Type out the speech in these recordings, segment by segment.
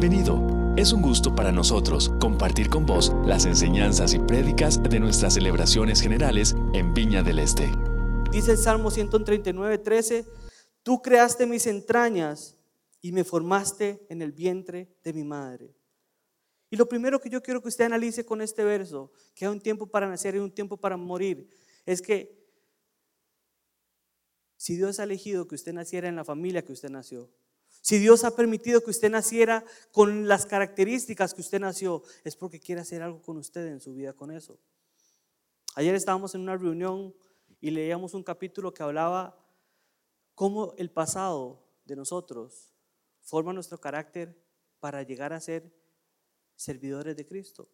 Bienvenido. Es un gusto para nosotros compartir con vos las enseñanzas y prédicas de nuestras celebraciones generales en Viña del Este. Dice el Salmo 139, 13, tú creaste mis entrañas y me formaste en el vientre de mi madre. Y lo primero que yo quiero que usted analice con este verso, que hay un tiempo para nacer y un tiempo para morir, es que si Dios ha elegido que usted naciera en la familia que usted nació, si Dios ha permitido que usted naciera con las características que usted nació, es porque quiere hacer algo con usted en su vida con eso. Ayer estábamos en una reunión y leíamos un capítulo que hablaba cómo el pasado de nosotros forma nuestro carácter para llegar a ser servidores de Cristo.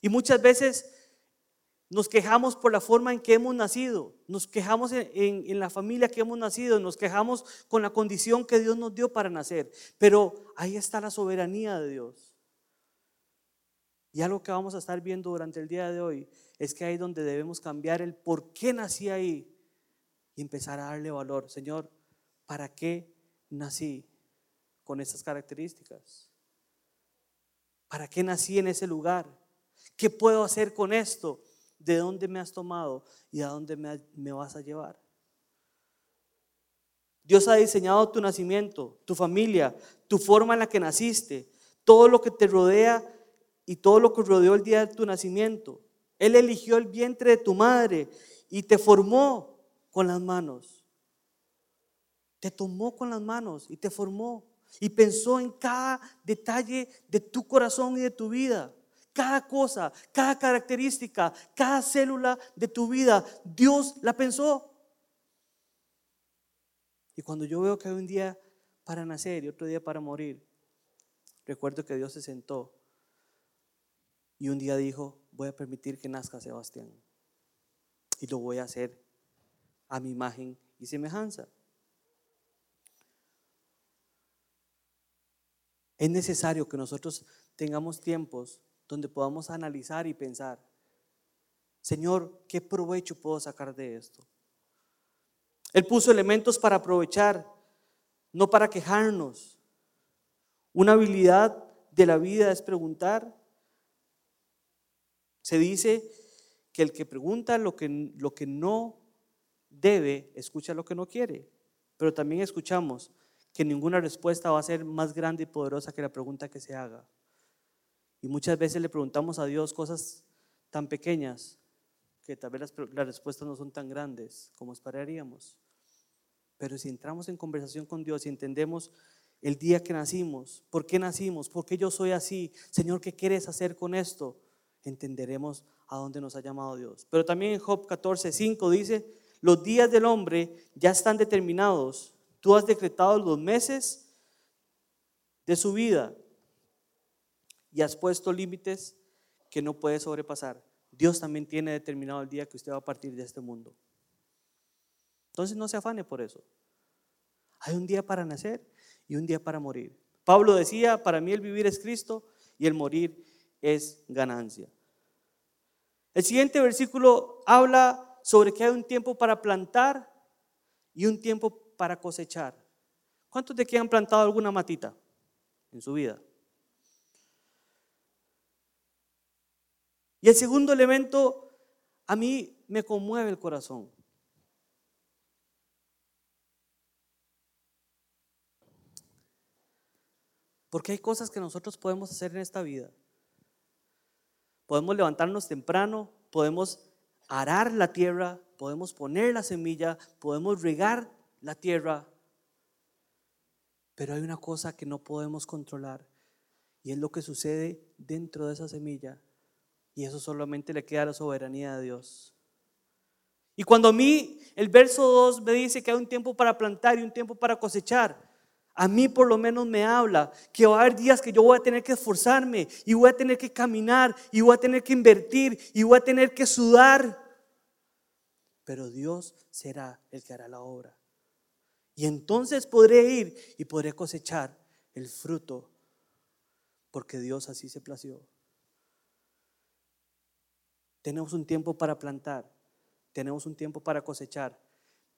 Y muchas veces nos quejamos por la forma en que hemos nacido, nos quejamos en, la familia que hemos nacido, nos quejamos con la condición que Dios nos dio para nacer. Pero ahí está la soberanía de Dios. Y algo que vamos a estar viendo durante el día de hoy es que ahí donde debemos cambiar el por qué nací ahí y empezar a darle valor. Señor, ¿para qué nací con estas características? ¿Para qué nací en ese lugar? ¿Qué puedo hacer con esto? De dónde me has tomado y a dónde me, vas a llevar. Dios ha diseñado tu nacimiento, tu familia, tu forma en la que naciste, todo lo que te rodea y todo lo que rodeó el día de tu nacimiento. Él eligió el vientre de tu madre y te formó con las manos. Te tomó con las manos y te formó. Y pensó en cada detalle de tu corazón y de tu vida. Cada cosa, cada característica, cada célula de tu vida, Dios la pensó. Y cuando yo veo que hay un día para nacer y otro día para morir, recuerdo que Dios se sentó y un día dijo, voy a permitir que nazca Sebastián. Y lo voy a hacer a mi imagen y semejanza. Es necesario que nosotros tengamos tiempos donde podamos analizar y pensar, Señor, ¿qué provecho puedo sacar de esto? Él puso elementos para aprovechar, no para quejarnos. Una habilidad de la vida es preguntar. Se dice que el que pregunta lo que, lo que no debe, escucha lo que no quiere. Pero también escuchamos que ninguna respuesta va a ser más grande y poderosa que la pregunta que se haga. Y muchas veces le preguntamos a Dios cosas tan pequeñas que tal vez las, respuestas no son tan grandes como esperaríamos. Pero si entramos en conversación con Dios y entendemos el día que nacimos, por qué nacimos, por qué yo soy así, Señor, ¿qué quieres hacer con esto? Entenderemos a dónde nos ha llamado Dios. Pero también en Job 14, 5 dice, los días del hombre ya están determinados. Tú has decretado los meses de su vida y has puesto límites que no puede sobrepasar. Dios también tiene determinado el día que usted va a partir de este mundo. Entonces no se afane por eso. Hay un día para nacer y un día para morir. Pablo decía, para mí el vivir es Cristo y el morir es ganancia. El siguiente versículo habla sobre que hay un tiempo para plantar y un tiempo para cosechar. ¿Cuántos de aquí han plantado alguna matita en su vida? Y el segundo elemento a mí me conmueve el corazón. Porque hay cosas que nosotros podemos hacer en esta vida. Podemos levantarnos temprano, podemos arar la tierra, podemos poner la semilla, podemos regar la tierra. Pero hay una cosa que no podemos controlar y es lo que sucede dentro de esa semilla y eso solamente le queda a la soberanía de Dios. Y cuando a mí el verso 2 me dice que hay un tiempo para plantar y un tiempo para cosechar, a mí por lo menos me habla que va a haber días que yo voy a tener que esforzarme y voy a tener que caminar y voy a tener que invertir y voy a tener que sudar. Pero Dios será el que hará la obra. Y entonces podré ir y podré cosechar el fruto porque Dios así se plació. Tenemos un tiempo para plantar, tenemos un tiempo para cosechar,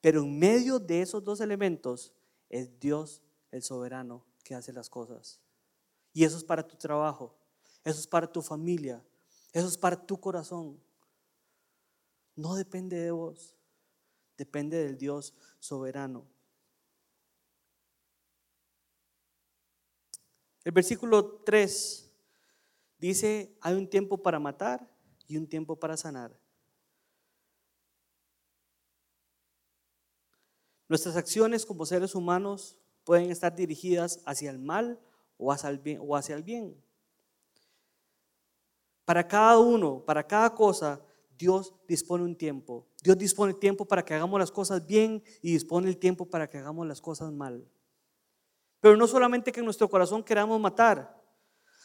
pero en medio de esos dos elementos es Dios el soberano que hace las cosas. Y eso es para tu trabajo, eso es para tu familia, eso es para tu corazón. No depende de vos, depende del Dios soberano. El versículo 3 dice, hay un tiempo para matar y un tiempo para sanar. Nuestras acciones como seres humanos pueden estar dirigidas hacia el mal o hacia el bien. O hacia el bien. Para cada uno, para cada cosa, Dios dispone un tiempo. Dios dispone tiempo para que hagamos las cosas bien y dispone el tiempo para que hagamos las cosas mal. Pero no solamente que en nuestro corazón queramos matar,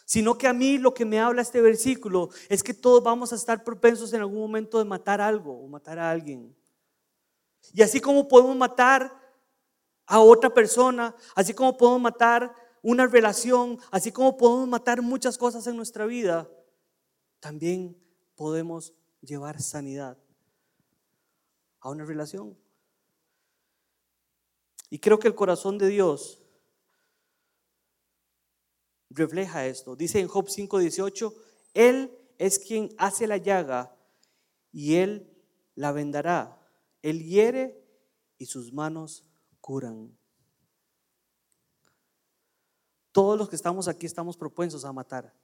sino que a mí lo que me habla este versículo es que todos vamos a estar propensos en algún momento de matar algo o matar a alguien. Y así como podemos matar a otra persona, así como podemos matar una relación, así como podemos matar muchas cosas en nuestra vida, también podemos llevar sanidad a una relación. Y creo que el corazón de Dios refleja esto. Dice en Job 5:18, Él es quien hace la llaga y Él la vendará. Él hiere y sus manos curan. Todos los que estamos aquí estamos propensos a matar.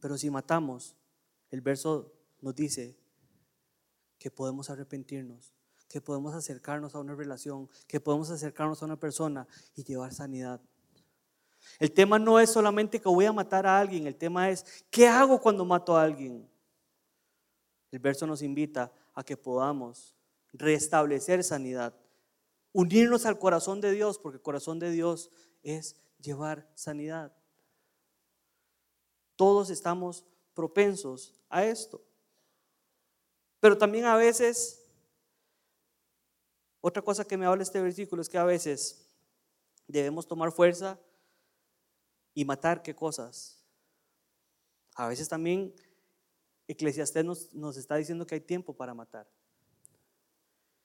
Pero si matamos, el verso nos dice que podemos arrepentirnos, que podemos acercarnos a una relación, que podemos acercarnos a una persona y llevar sanidad. El tema no es solamente que voy a matar a alguien, el tema es, ¿qué hago cuando mato a alguien? El verso nos invita a que podamos restablecer sanidad, unirnos al corazón de Dios, porque el corazón de Dios es llevar sanidad. Todos estamos propensos a esto. Pero también a veces, otra cosa que me habla este versículo es que a veces debemos tomar fuerza y matar qué cosas. A veces también Eclesiastés nos, nos está diciendo que hay tiempo para matar.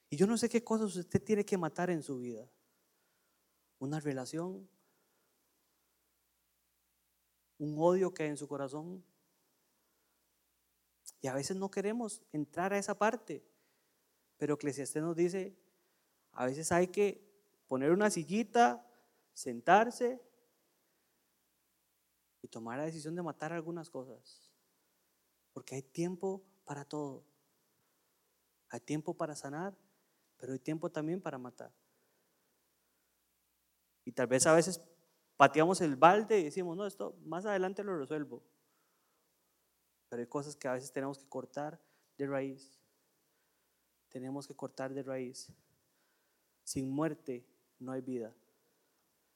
Y yo no sé qué cosas usted tiene que matar en su vida. Una relación, un odio que hay en su corazón. Y a veces no queremos entrar a esa parte. Pero Eclesiastés nos dice, a veces hay que poner una sillita, sentarse y tomar la decisión de matar algunas cosas. Porque hay tiempo para todo. Hay tiempo para sanar, pero hay tiempo también para matar. Y tal vez a veces pateamos el balde y decimos, no, esto más adelante lo resuelvo. Pero hay cosas que a veces tenemos que cortar de raíz. Tenemos que cortar de raíz. Sin muerte no hay vida.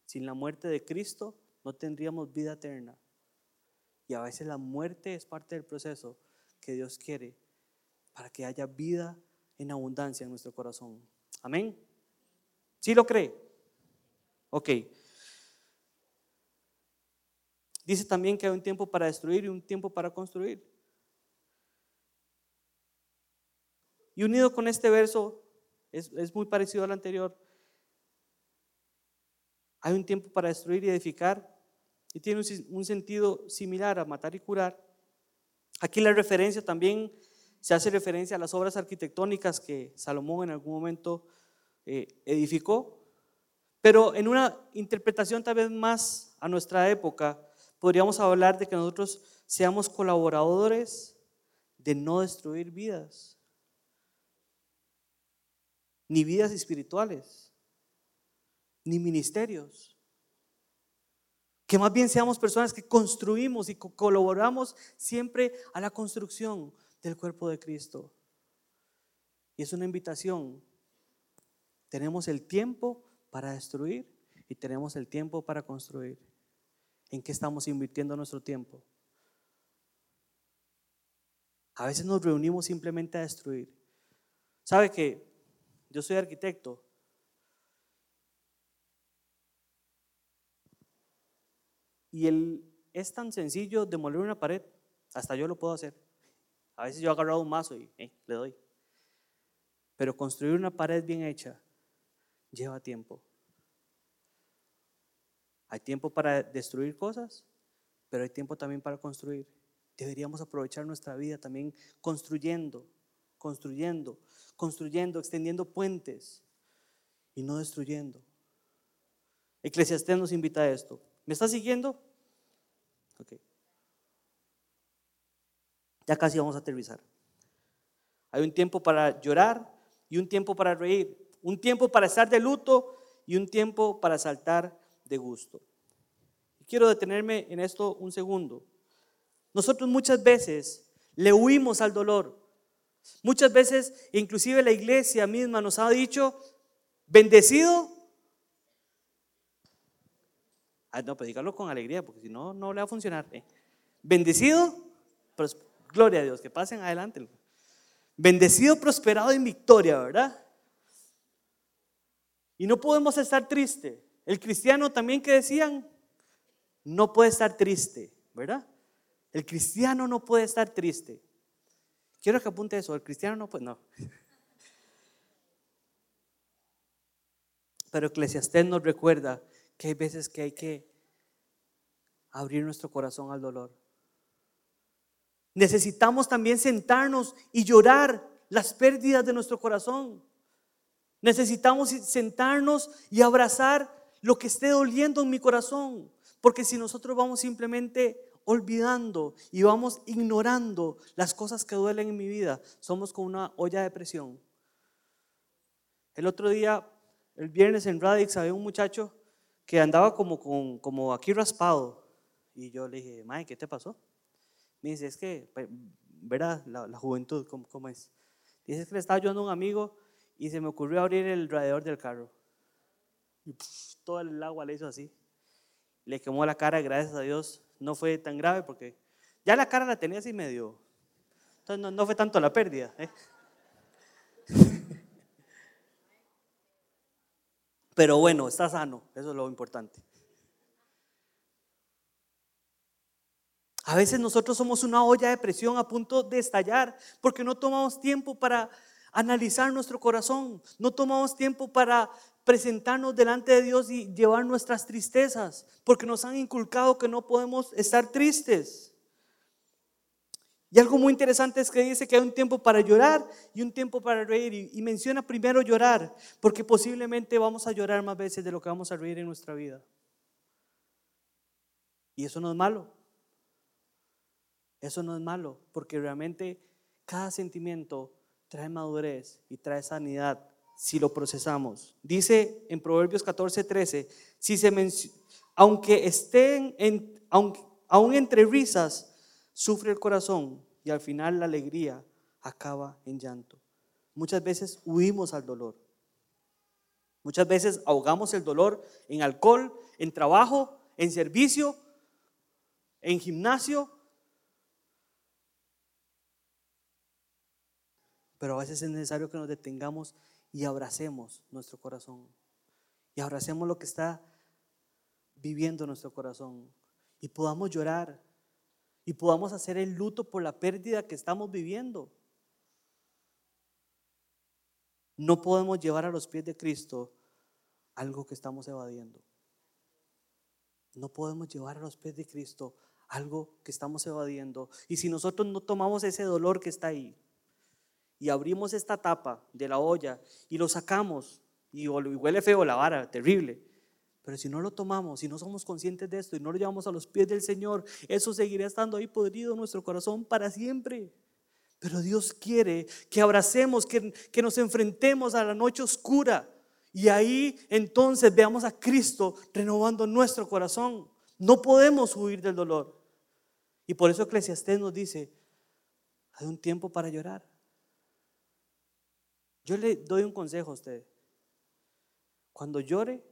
Sin la muerte de Cristo no tendríamos vida eterna. Y a veces la muerte es parte del proceso que Dios quiere para que haya vida en abundancia en nuestro corazón. Amén. ¿Sí lo cree? Ok. Dice también que hay un tiempo para destruir y un tiempo para construir. Y unido con este verso, es, es muy parecido al anterior. Hay un tiempo para destruir y edificar y tiene un, sentido similar a matar y curar. Aquí la referencia también se hace referencia a las obras arquitectónicas que Salomón en algún momento eh, edificó, pero en una interpretación tal vez más a nuestra época, podríamos hablar de que nosotros seamos colaboradores de no destruir vidas, ni vidas espirituales, ni ministerios. Que más bien seamos personas que construimos y colaboramos siempre a la construcción del cuerpo de Cristo. Y es una invitación. Tenemos el tiempo para destruir y tenemos el tiempo para construir. ¿En qué estamos invirtiendo nuestro tiempo? A veces nos reunimos simplemente a destruir. ¿Sabe que yo soy arquitecto Y el, es tan sencillo demoler una pared, hasta yo lo puedo hacer. A veces yo he agarrado un mazo y le doy. Pero construir una pared bien hecha lleva tiempo. Hay tiempo para destruir cosas, pero hay tiempo también para construir. Deberíamos aprovechar nuestra vida también construyendo, construyendo, construyendo, extendiendo puentes y no destruyendo. Eclesiastés nos invita a esto. ¿Me está siguiendo? Ok. Ya casi vamos a aterrizar. Hay un tiempo para llorar y un tiempo para reír. Un tiempo para estar de luto y un tiempo para saltar de gusto. Quiero detenerme en esto un segundo. Nosotros muchas veces le huimos al dolor. Muchas veces, inclusive la iglesia misma nos ha dicho, bendecido. Ah, no, pues dígalo con alegría, porque si no, no le va a funcionar. ¿eh? Bendecido, pues, gloria a Dios, que pasen adelante. Bendecido, prosperado en victoria, ¿verdad? Y no podemos estar tristes. El cristiano también que decían, no puede estar triste, ¿verdad? El cristiano no puede estar triste. Quiero que apunte eso, el cristiano no puede, no. Pero Eclesiastés nos recuerda que hay veces que hay que abrir nuestro corazón al dolor. Necesitamos también sentarnos y llorar las pérdidas de nuestro corazón. Necesitamos sentarnos y abrazar lo que esté doliendo en mi corazón. Porque si nosotros vamos simplemente olvidando y vamos ignorando las cosas que duelen en mi vida, somos como una olla de presión. El otro día, el viernes en Radix, había un muchacho que andaba como, como aquí raspado. Y yo le dije, Mae, ¿qué te pasó? Me dice, es que, verá la, juventud, ¿cómo, es? Dice, es que le estaba ayudando a un amigo y se me ocurrió abrir el radiador del carro. Y todo el agua le hizo así le quemó la cara, gracias a Dios no fue tan grave porque ya la cara la tenía así medio. Entonces no, fue tanto la pérdida. ¿eh? Pero bueno, está sano, eso es lo importante. A veces nosotros somos una olla de presión a punto de estallar porque no tomamos tiempo para analizar nuestro corazón, no tomamos tiempo para presentarnos delante de Dios y llevar nuestras tristezas, porque nos han inculcado que no podemos estar tristes. Y algo muy interesante es que dice que hay un tiempo para llorar y un tiempo para reír. Y, menciona primero llorar, porque posiblemente vamos a llorar más veces de lo que vamos a reír en nuestra vida. Y eso no es malo. Eso no es malo, porque realmente cada sentimiento trae madurez y trae sanidad si lo procesamos. Dice en Proverbios 14, 13, si se aunque estén en, aunque, aún entre risas, sufre el corazón y al final la alegría acaba en llanto. Muchas veces huimos al dolor. Muchas veces ahogamos el dolor en alcohol, en trabajo, en servicio, en gimnasio. Pero a veces es necesario que nos detengamos y abracemos nuestro corazón. Y abracemos lo que está viviendo nuestro corazón. Y podamos llorar. Y podamos hacer el luto por la pérdida que estamos viviendo. No podemos llevar a los pies de Cristo algo que estamos evadiendo. No podemos llevar a los pies de Cristo algo que estamos evadiendo. Y si nosotros no tomamos ese dolor que está ahí, y abrimos esta tapa de la olla y lo sacamos y huele feo la vara, terrible. Pero si no lo tomamos, si no somos conscientes de esto y no lo llevamos a los pies del Señor, eso seguirá estando ahí podrido en nuestro corazón para siempre. Pero Dios quiere que abracemos, que, que nos enfrentemos a la noche oscura y ahí entonces veamos a Cristo renovando nuestro corazón. No podemos huir del dolor. Y por eso Eclesiastés nos dice, hay un tiempo para llorar yo le doy un consejo a usted. Cuando llore,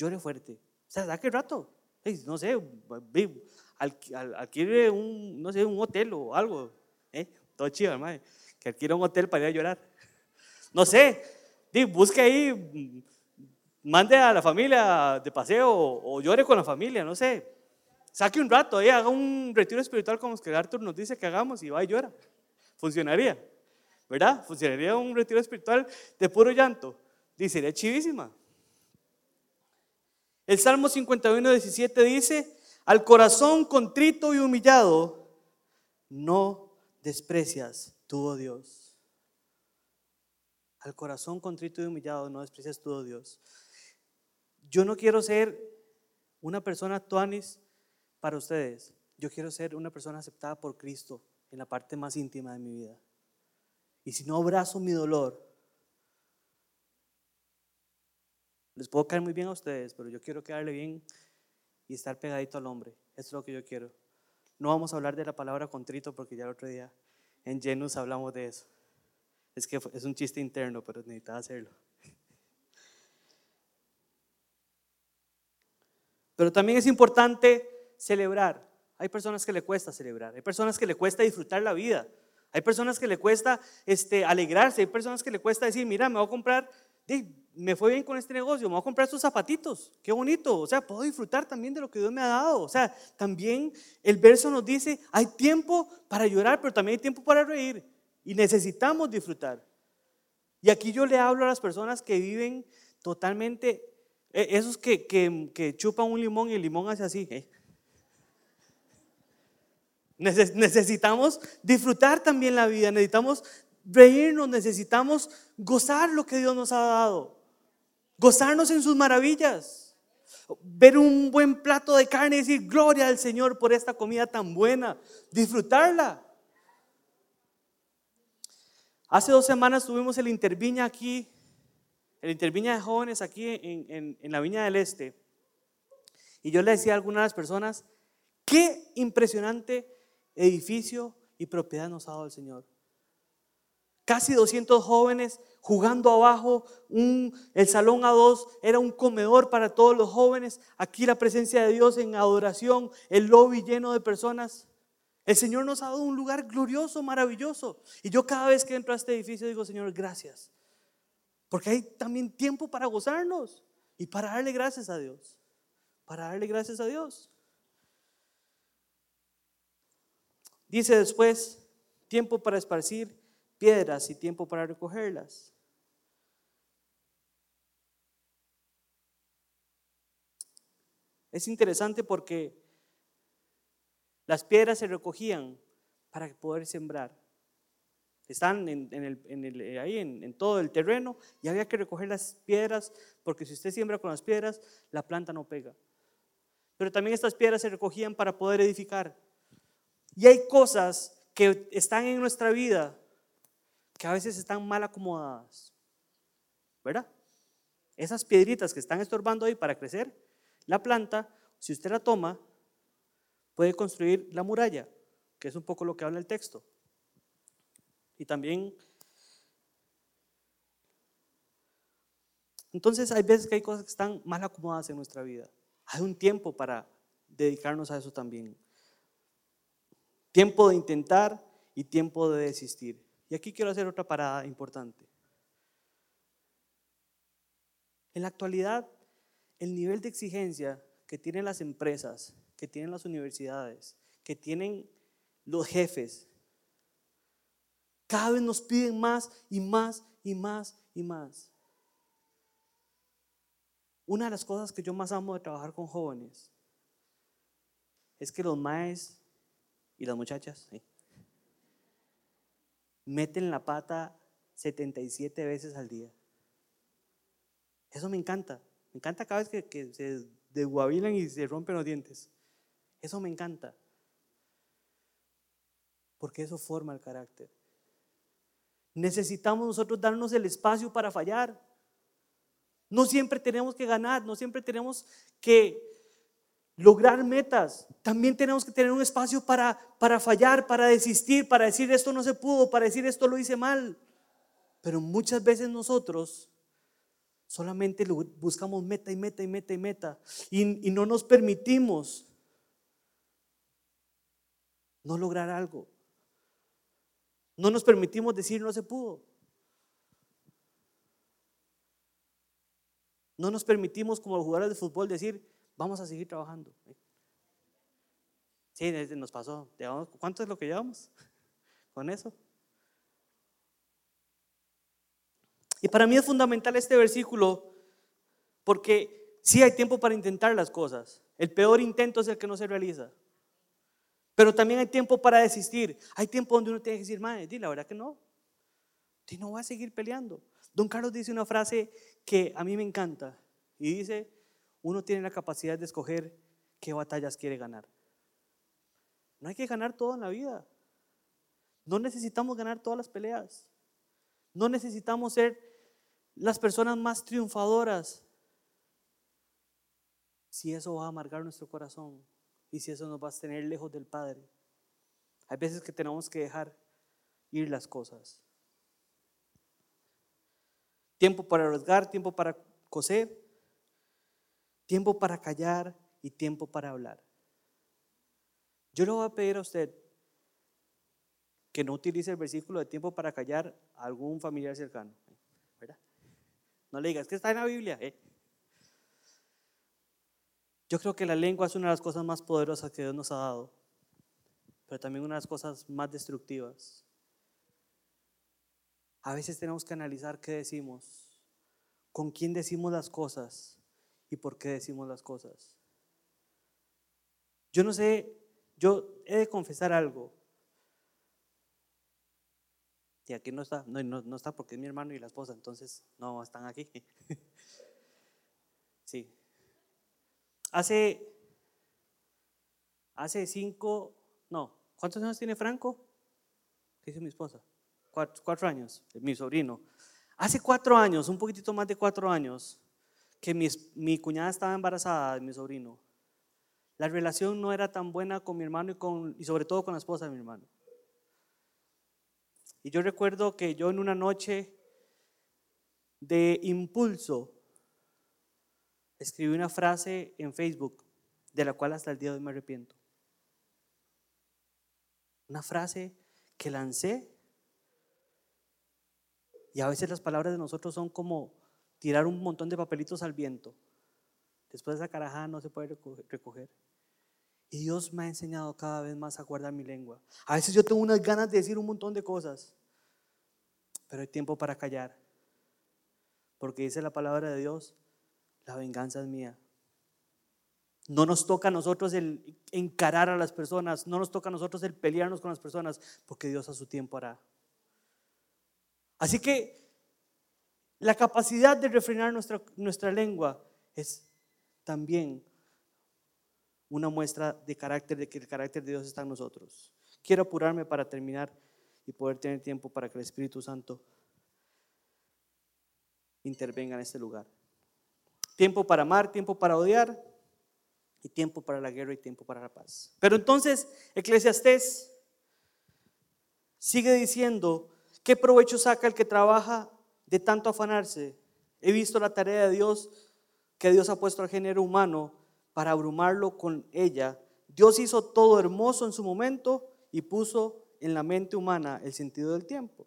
llore fuerte. O sea, qué rato. No sé, adquiere un, no sé, un hotel o algo. ¿eh? Todo chido, hermano. Que adquiera un hotel para ir a llorar. No sé, busque ahí, mande a la familia de paseo o, llore con la familia, no sé. Saque un rato, ahí, haga un retiro espiritual como los que Arthur nos dice que hagamos y va y llora. Funcionaría. ¿verdad? Funcionaría un retiro espiritual de puro llanto. Dice, sería chivísima. El Salmo 51, 17 dice, al corazón contrito y humillado, no desprecias tú, oh Dios. Al corazón contrito y humillado, no desprecias tú, oh Dios. Yo no quiero ser una persona tuanis para ustedes. Yo quiero ser una persona aceptada por Cristo en la parte más íntima de mi vida. Y si no abrazo mi dolor, les puedo caer muy bien a ustedes, pero yo quiero quedarle bien y estar pegadito al hombre. Eso es lo que yo quiero. No vamos a hablar de la palabra contrito porque ya el otro día en Genus hablamos de eso. Es que es un chiste interno, pero necesitaba hacerlo. Pero también es importante celebrar. Hay personas que le cuesta celebrar, hay personas que le cuesta disfrutar la vida, hay personas que le cuesta este, alegrarse, hay personas que le cuesta decir, mira, me voy a comprar, me fue bien con este negocio, me voy a comprar estos zapatitos, qué bonito, o sea, puedo disfrutar también de lo que Dios me ha dado. O sea, también el verso nos dice, hay tiempo para llorar, pero también hay tiempo para reír y necesitamos disfrutar. Y aquí yo le hablo a las personas que viven totalmente, eh, esos que, chupan un limón y el limón hace así. ¿eh? Necesitamos disfrutar también la vida, necesitamos reírnos, necesitamos gozar lo que Dios nos ha dado, gozarnos en sus maravillas, ver un buen plato de carne y decir gloria al Señor por esta comida tan buena, disfrutarla. Hace dos semanas tuvimos el Interviña aquí, el Interviña de jóvenes aquí en, en la Viña del Este. Y yo le decía a algunas de las personas, qué impresionante edificio y propiedad nos ha dado el Señor. Casi 200 jóvenes jugando abajo, un, el salón A2 era un comedor para todos los jóvenes, aquí la presencia de Dios en adoración, el lobby lleno de personas. El Señor nos ha dado un lugar glorioso, maravilloso. Y yo cada vez que entro a este edificio digo, Señor, gracias. Porque hay también tiempo para gozarnos y para darle gracias a Dios. Para darle gracias a Dios. Dice después, tiempo para esparcir piedras y tiempo para recogerlas. Es interesante porque las piedras se recogían para poder sembrar. Están en, ahí en, todo el terreno y había que recoger las piedras porque si usted siembra con las piedras, la planta no pega. Pero también estas piedras se recogían para poder edificar. Y hay cosas que están en nuestra vida que a veces están mal acomodadas. ¿Verdad? Esas piedritas que están estorbando ahí para crecer, la planta, si usted la toma, puede construir la muralla, que es un poco lo que habla el texto. Y también... Entonces hay veces que hay cosas que están mal acomodadas en nuestra vida. Hay un tiempo para dedicarnos a eso también. Tiempo de intentar y tiempo de desistir. Y aquí quiero hacer otra parada importante. En la actualidad, el nivel de exigencia que tienen las empresas, que tienen las universidades, que tienen los jefes, cada vez nos piden más y más y más y más. Una de las cosas que yo más amo de trabajar con jóvenes es que los maes y las muchachas meten la pata 77 veces al día. Eso me encanta. Me encanta cada vez que, se desguabilan y se rompen los dientes. Eso me encanta. Porque eso forma el carácter. Necesitamos nosotros darnos el espacio para fallar. No siempre tenemos que ganar, no siempre tenemos que lograr metas. También tenemos que tener un espacio para, para fallar, para desistir, para decir esto no se pudo, para decir esto lo hice mal. Pero muchas veces nosotros solamente buscamos meta y meta y meta y meta y, no nos permitimos no lograr algo. No nos permitimos decir no se pudo. No nos permitimos como jugadores de fútbol decir vamos a seguir trabajando. Sí, nos pasó. ¿Cuánto es lo que llevamos con eso? Y para mí es fundamental este versículo porque sí hay tiempo para intentar las cosas. El peor intento es el que no se realiza. Pero también hay tiempo para desistir. Hay tiempo donde uno tiene que decir, madre, di la verdad que no. Y no va a seguir peleando. Don Carlos dice una frase que a mí me encanta. Y dice, uno tiene la capacidad de escoger qué batallas quiere ganar. No hay que ganar todo en la vida. No necesitamos ganar todas las peleas. No necesitamos ser las personas más triunfadoras. Si eso va a amargar nuestro corazón y si eso nos va a tener lejos del Padre. Hay veces que tenemos que dejar ir las cosas. Tiempo para arriesgar, tiempo para coser, tiempo para callar y tiempo para hablar. Yo le voy a pedir a usted que no utilice el versículo de tiempo para callar a algún familiar cercano. No le digas que está en la Biblia. ¿eh? Yo creo que la lengua es una de las cosas más poderosas que Dios nos ha dado, pero también una de las cosas más destructivas. A veces tenemos que analizar qué decimos, con quién decimos las cosas y por qué decimos las cosas. Yo no sé, yo he de confesar algo. Y aquí no está, no, no, está porque es mi hermano y la esposa, entonces no están aquí. sí. Hace, hace cinco, no, ¿cuántos años tiene Franco? ¿Qué dice mi esposa? Cuatro, años, mi sobrino. Hace cuatro años, un poquitito más de cuatro años, que mi, mi cuñada estaba embarazada de mi sobrino. La relación no era tan buena con mi hermano y, con, y sobre todo con la esposa de mi hermano. Y yo recuerdo que yo en una noche de impulso escribí una frase en Facebook de la cual hasta el día de hoy me arrepiento. Una frase que lancé y a veces las palabras de nosotros son como tirar un montón de papelitos al viento. Después de esa carajada no se puede recoger. Y Dios me ha enseñado cada vez más a guardar mi lengua. A veces yo tengo unas ganas de decir un montón de cosas, pero hay tiempo para callar. Porque dice la palabra de Dios, la venganza es mía. No nos toca a nosotros el encarar a las personas, no nos toca a nosotros el pelearnos con las personas, porque Dios a su tiempo hará. Así que la capacidad de refrenar nuestra, nuestra lengua es también una muestra de carácter, de que el carácter de Dios está en nosotros. Quiero apurarme para terminar y poder tener tiempo para que el Espíritu Santo intervenga en este lugar. Tiempo para amar, tiempo para odiar, y tiempo para la guerra y tiempo para la paz. Pero entonces, Eclesiastés sigue diciendo, ¿qué provecho saca el que trabaja de tanto afanarse? He visto la tarea de Dios que Dios ha puesto al género humano para abrumarlo con ella. Dios hizo todo hermoso en su momento y puso en la mente humana el sentido del tiempo.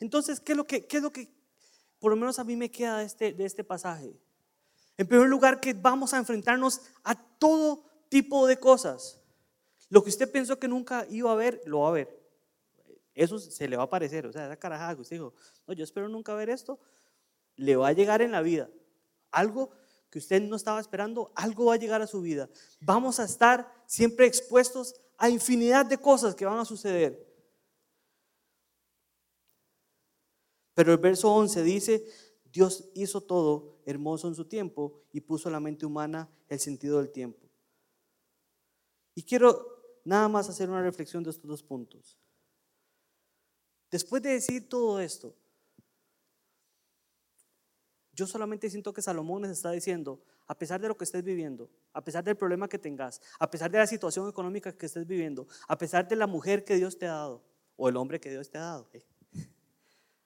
Entonces, ¿qué es lo que, qué es lo que por lo menos a mí me queda de este, de este pasaje? En primer lugar, que vamos a enfrentarnos a todo tipo de cosas. Lo que usted pensó que nunca iba a ver, lo va a ver. Eso se le va a aparecer. O sea, esa carajada que usted dijo, no, yo espero nunca ver esto, le va a llegar en la vida. Algo que usted no estaba esperando, algo va a llegar a su vida. Vamos a estar siempre expuestos a infinidad de cosas que van a suceder. Pero el verso 11 dice, Dios hizo todo hermoso en su tiempo y puso en la mente humana el sentido del tiempo. Y quiero nada más hacer una reflexión de estos dos puntos. Después de decir todo esto, yo solamente siento que Salomón nos está diciendo, a pesar de lo que estés viviendo, a pesar del problema que tengas, a pesar de la situación económica que estés viviendo, a pesar de la mujer que Dios te ha dado o el hombre que Dios te ha dado, eh,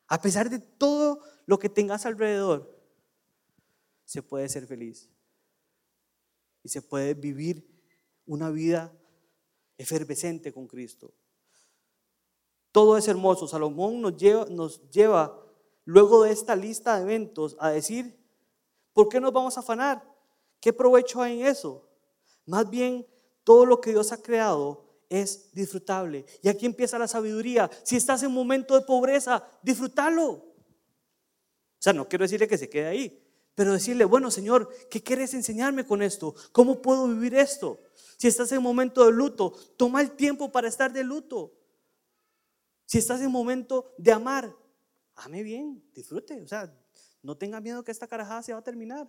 a pesar de todo lo que tengas alrededor, se puede ser feliz y se puede vivir una vida efervescente con Cristo. Todo es hermoso. Salomón nos lleva, nos lleva luego de esta lista de eventos a decir, ¿por qué nos vamos a afanar? ¿Qué provecho hay en eso? Más bien, todo lo que Dios ha creado es disfrutable. Y aquí empieza la sabiduría. Si estás en un momento de pobreza, disfrútalo. O sea, no quiero decirle que se quede ahí, Pero decirle, bueno Señor, ¿qué quieres enseñarme con esto? ¿Cómo puedo vivir esto? Si estás en un momento de luto, toma el tiempo para estar de luto. Si estás en un momento de amar, ame bien, disfrute. O sea, no tenga miedo que esta carajada se va a terminar.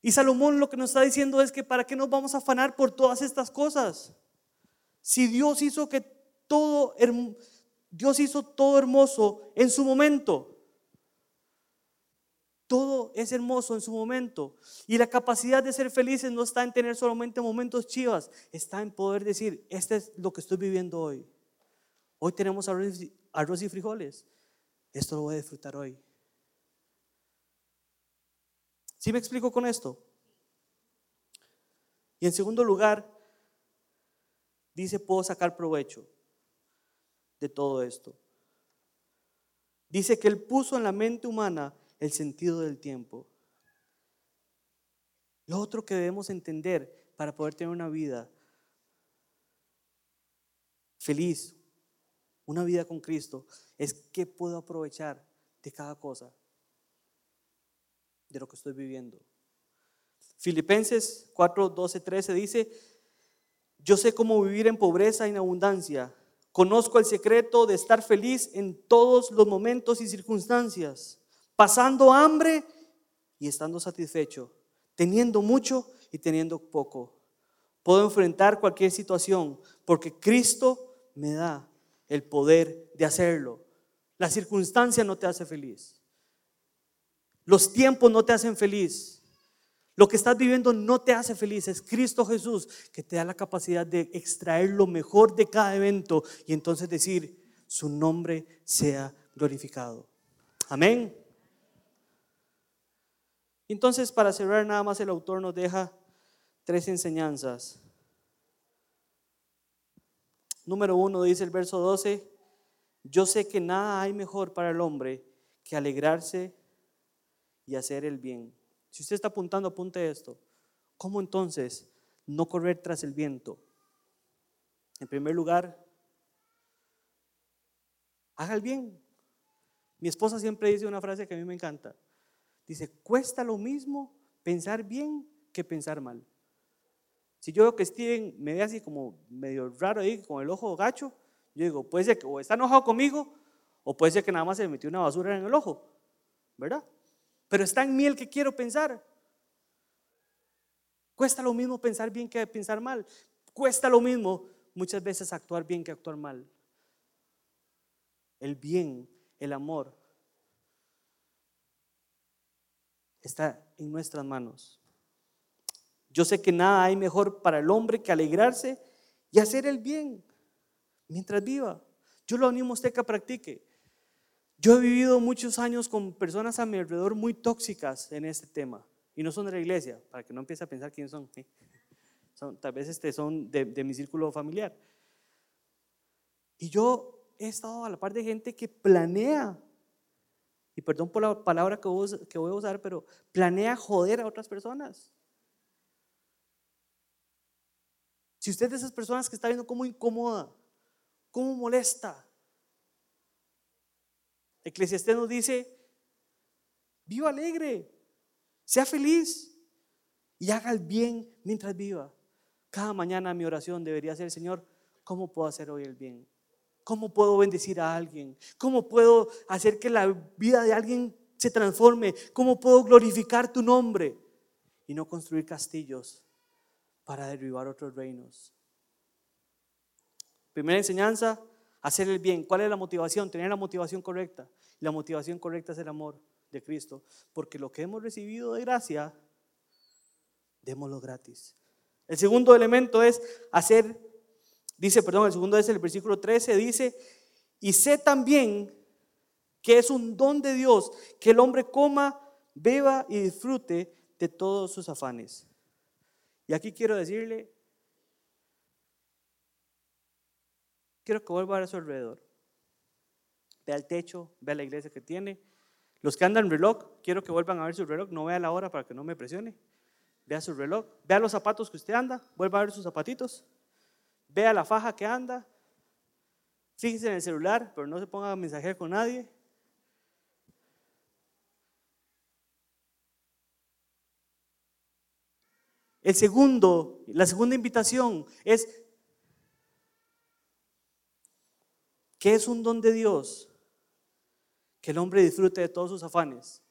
Y Salomón lo que nos está diciendo es que para qué nos vamos a afanar por todas estas cosas. Si Dios hizo que todo, Dios hizo todo hermoso en su momento. Todo es hermoso en su momento. Y la capacidad de ser felices no está en tener solamente momentos chivas, está en poder decir, este es lo que estoy viviendo hoy. Hoy tenemos arroz y frijoles. Esto lo voy a disfrutar hoy. ¿Sí me explico con esto? Y en segundo lugar, dice, puedo sacar provecho de todo esto. Dice que Él puso en la mente humana el sentido del tiempo. Lo otro que debemos entender para poder tener una vida feliz, una vida con Cristo, es que puedo aprovechar de cada cosa, de lo que estoy viviendo. Filipenses 4, 12, 13 dice, yo sé cómo vivir en pobreza y en abundancia. Conozco el secreto de estar feliz en todos los momentos y circunstancias, pasando hambre y estando satisfecho, teniendo mucho y teniendo poco. Puedo enfrentar cualquier situación porque Cristo me da el poder de hacerlo. La circunstancia no te hace feliz. Los tiempos no te hacen feliz. Lo que estás viviendo no te hace feliz. Es Cristo Jesús que te da la capacidad de extraer lo mejor de cada evento y entonces decir, su nombre sea glorificado. Amén. Entonces, para cerrar, nada más el autor nos deja tres enseñanzas Número uno dice el verso 12, yo sé que nada hay mejor para el hombre que alegrarse y hacer el bien. Si usted está apuntando, apunte esto. ¿Cómo entonces no correr tras el viento? En primer lugar, haga el bien. Mi esposa siempre dice una frase que a mí me encanta. Dice, cuesta lo mismo pensar bien que pensar mal. Si yo veo que Steven me ve así como medio raro ahí, con el ojo gacho, yo digo, puede ser que o está enojado conmigo, o puede ser que nada más se me metió una basura en el ojo, ¿verdad? Pero está en mí el que quiero pensar. Cuesta lo mismo pensar bien que pensar mal. Cuesta lo mismo muchas veces actuar bien que actuar mal. El bien, el amor, está en nuestras manos. Yo sé que nada hay mejor para el hombre que alegrarse y hacer el bien mientras viva. Yo lo animo a usted que practique. Yo he vivido muchos años con personas a mi alrededor muy tóxicas en este tema. Y no son de la iglesia, para que no empiece a pensar quiénes son. son tal vez este son de, mi círculo familiar. Y yo he estado a la par de gente que planea, y perdón por la palabra que voy a usar, pero planea joder a otras personas. Si usted es de esas personas que está viendo cómo incomoda, cómo molesta, Eclesiastés nos dice, viva alegre, sea feliz y haga el bien mientras viva. Cada mañana mi oración debería ser, Señor, ¿cómo puedo hacer hoy el bien? ¿Cómo puedo bendecir a alguien? ¿Cómo puedo hacer que la vida de alguien se transforme? ¿Cómo puedo glorificar tu nombre? Y no construir castillos para derribar otros reinos. Primera enseñanza, hacer el bien. ¿Cuál es la motivación? Tener la motivación correcta. La motivación correcta es el amor de Cristo, porque lo que hemos recibido de gracia, démoslo gratis. El segundo elemento es hacer, dice, perdón, el segundo es el versículo 13, dice, y sé también que es un don de Dios que el hombre coma, beba y disfrute de todos sus afanes. Y aquí quiero decirle, quiero que vuelva a su alrededor. Vea el techo, vea la iglesia que tiene. Los que andan reloj, quiero que vuelvan a ver su reloj, no vea la hora para que no me presione. Vea su reloj, vea los zapatos que usted anda, vuelva a ver sus zapatitos. Vea la faja que anda. Fíjese en el celular, pero no se ponga a mensajear con nadie. El segundo, la segunda invitación es que es un don de Dios que el hombre disfrute de todos sus afanes.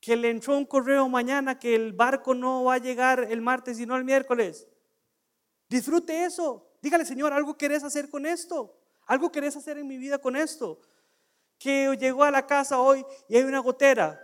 Que le entró un correo mañana que el barco no va a llegar el martes sino el miércoles. Disfrute eso. Dígale, Señor, algo querés hacer con esto. Algo querés hacer en mi vida con esto. Que llegó a la casa hoy y hay una gotera.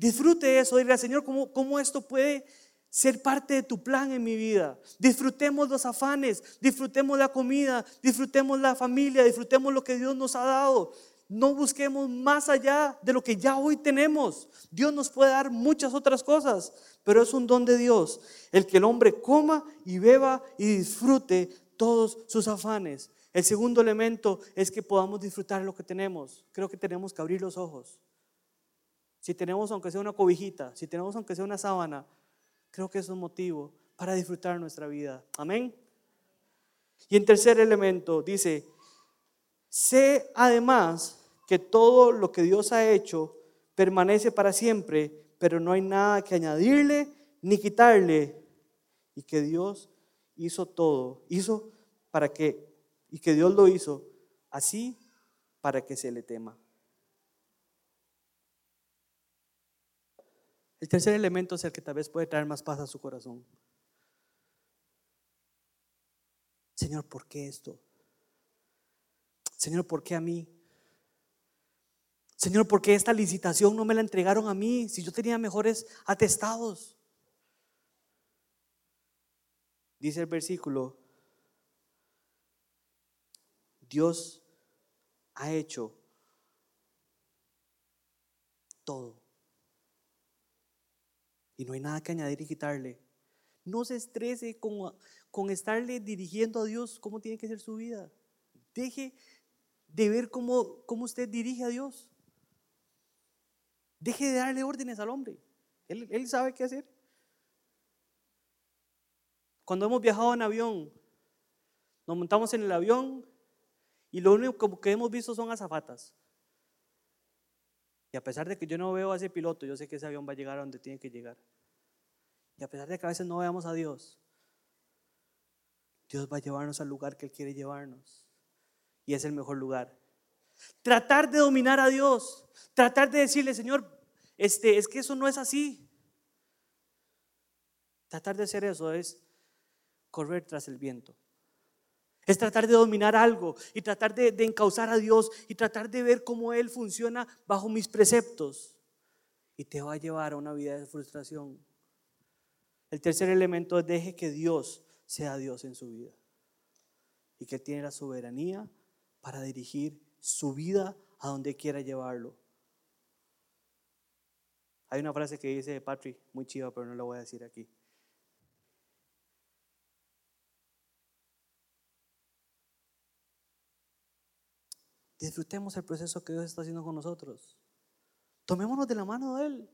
Disfrute eso, dile al Señor cómo, cómo esto puede ser parte de tu plan en mi vida. Disfrutemos los afanes, disfrutemos la comida, disfrutemos la familia, disfrutemos lo que Dios nos ha dado. No busquemos más allá de lo que ya hoy tenemos. Dios nos puede dar muchas otras cosas, pero es un don de Dios el que el hombre coma y beba y disfrute todos sus afanes. El segundo elemento es que podamos disfrutar lo que tenemos. Creo que tenemos que abrir los ojos. Si tenemos aunque sea una cobijita, si tenemos aunque sea una sábana, creo que es un motivo para disfrutar nuestra vida. Amén. Y en tercer elemento dice, sé además que todo lo que Dios ha hecho permanece para siempre, pero no hay nada que añadirle ni quitarle. Y que Dios hizo todo, hizo para que, y que Dios lo hizo así para que se le tema. El tercer elemento es el que tal vez puede traer más paz a su corazón. Señor, ¿por qué esto? Señor, ¿por qué a mí? Señor, ¿por qué esta licitación no me la entregaron a mí si yo tenía mejores atestados? Dice el versículo, Dios ha hecho todo y no hay nada que añadir y quitarle. No se estrese con, con estarle dirigiendo a Dios cómo tiene que ser su vida. Deje de ver cómo, cómo usted dirige a Dios. Deje de darle órdenes al hombre. Él, él sabe qué hacer. Cuando hemos viajado en avión, nos montamos en el avión y lo único que hemos visto son azafatas. Y a pesar de que yo no veo a ese piloto, yo sé que ese avión va a llegar a donde tiene que llegar. Y a pesar de que a veces no veamos a Dios, Dios va a llevarnos al lugar que Él quiere llevarnos. Y es el mejor lugar. Tratar de dominar a Dios, tratar de decirle, Señor, este, es que eso no es así. Tratar de hacer eso es correr tras el viento. Es tratar de dominar algo y tratar de, de encauzar a Dios y tratar de ver cómo Él funciona bajo mis preceptos. Y te va a llevar a una vida de frustración. El tercer elemento es deje que Dios sea Dios en su vida. Y que tiene la soberanía para dirigir su vida a donde quiera llevarlo. Hay una frase que dice Patrick, muy chiva, pero no la voy a decir aquí. Disfrutemos el proceso que Dios está haciendo con nosotros. Tomémonos de la mano de Él.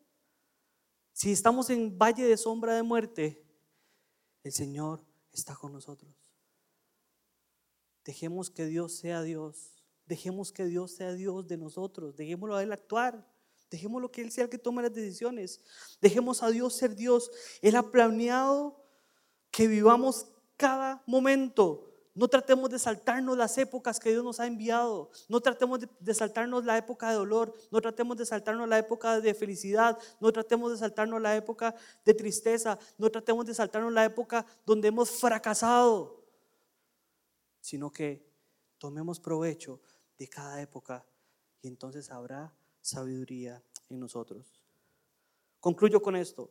Si estamos en valle de sombra de muerte, el Señor está con nosotros. Dejemos que Dios sea Dios. Dejemos que Dios sea Dios de nosotros. Dejémoslo a Él actuar. Dejémoslo que Él sea el que tome las decisiones. Dejemos a Dios ser Dios. Él ha planeado que vivamos cada momento no tratemos de saltarnos las épocas que Dios nos ha enviado. No tratemos de, saltarnos la época de dolor. No tratemos de saltarnos la época de felicidad. No tratemos de saltarnos la época de tristeza. No tratemos de saltarnos la época donde hemos fracasado. Sino que tomemos provecho de cada época y entonces habrá sabiduría en nosotros. Concluyo con esto.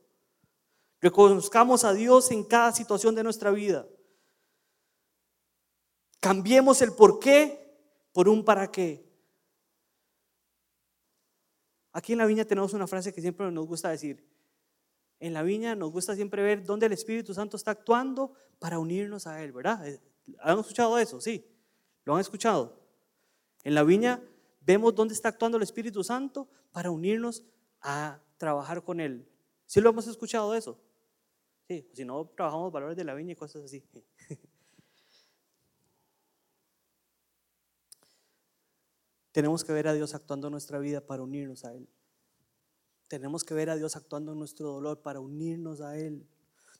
Reconozcamos a Dios en cada situación de nuestra vida. Cambiemos el por qué por un para qué. Aquí en la viña tenemos una frase que siempre nos gusta decir. En la viña nos gusta siempre ver dónde el Espíritu Santo está actuando para unirnos a Él, ¿verdad? Eh, ¿Han escuchado eso? Sí. ¿Lo han escuchado? En la viña vemos dónde está actuando el Espíritu Santo para unirnos a trabajar con Él. ¿Sí lo hemos escuchado eso? Sí, si no, trabajamos valores de la viña y cosas así. Tenemos que ver a Dios actuando en nuestra vida para unirnos a Él. Tenemos que ver a Dios actuando en nuestro dolor para unirnos a Él.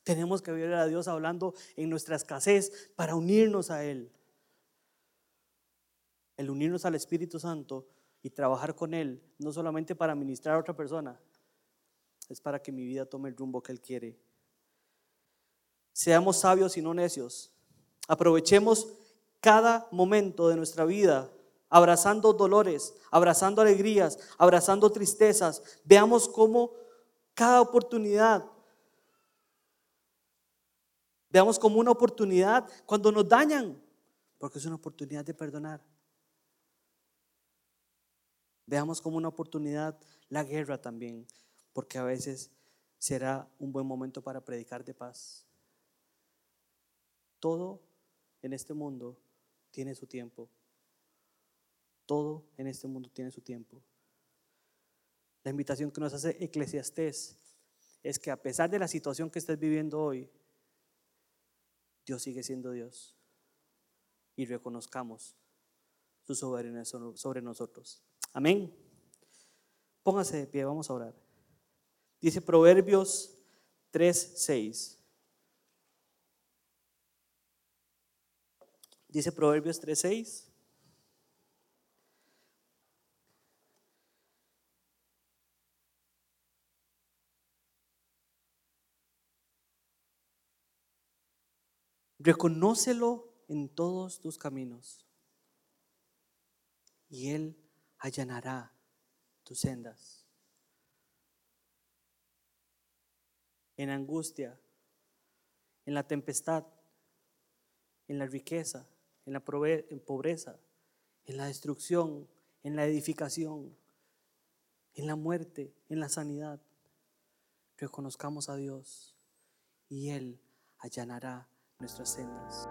Tenemos que ver a Dios hablando en nuestra escasez para unirnos a Él. El unirnos al Espíritu Santo y trabajar con Él, no solamente para ministrar a otra persona, es para que mi vida tome el rumbo que Él quiere. Seamos sabios y no necios. Aprovechemos cada momento de nuestra vida abrazando dolores, abrazando alegrías, abrazando tristezas. Veamos cómo cada oportunidad, veamos como una oportunidad cuando nos dañan, porque es una oportunidad de perdonar. Veamos como una oportunidad la guerra también, porque a veces será un buen momento para predicar de paz. Todo en este mundo tiene su tiempo. Todo en este mundo tiene su tiempo. La invitación que nos hace Eclesiastés es que a pesar de la situación que estés viviendo hoy, Dios sigue siendo Dios y reconozcamos su soberanía sobre nosotros. Amén. Póngase de pie, vamos a orar. Dice Proverbios 3, 6. Dice Proverbios 3, 6. Reconócelo en todos tus caminos y Él allanará tus sendas. En angustia, en la tempestad, en la riqueza, en la pobreza, en la destrucción, en la edificación, en la muerte, en la sanidad. Reconozcamos a Dios y Él allanará nuestras sendas.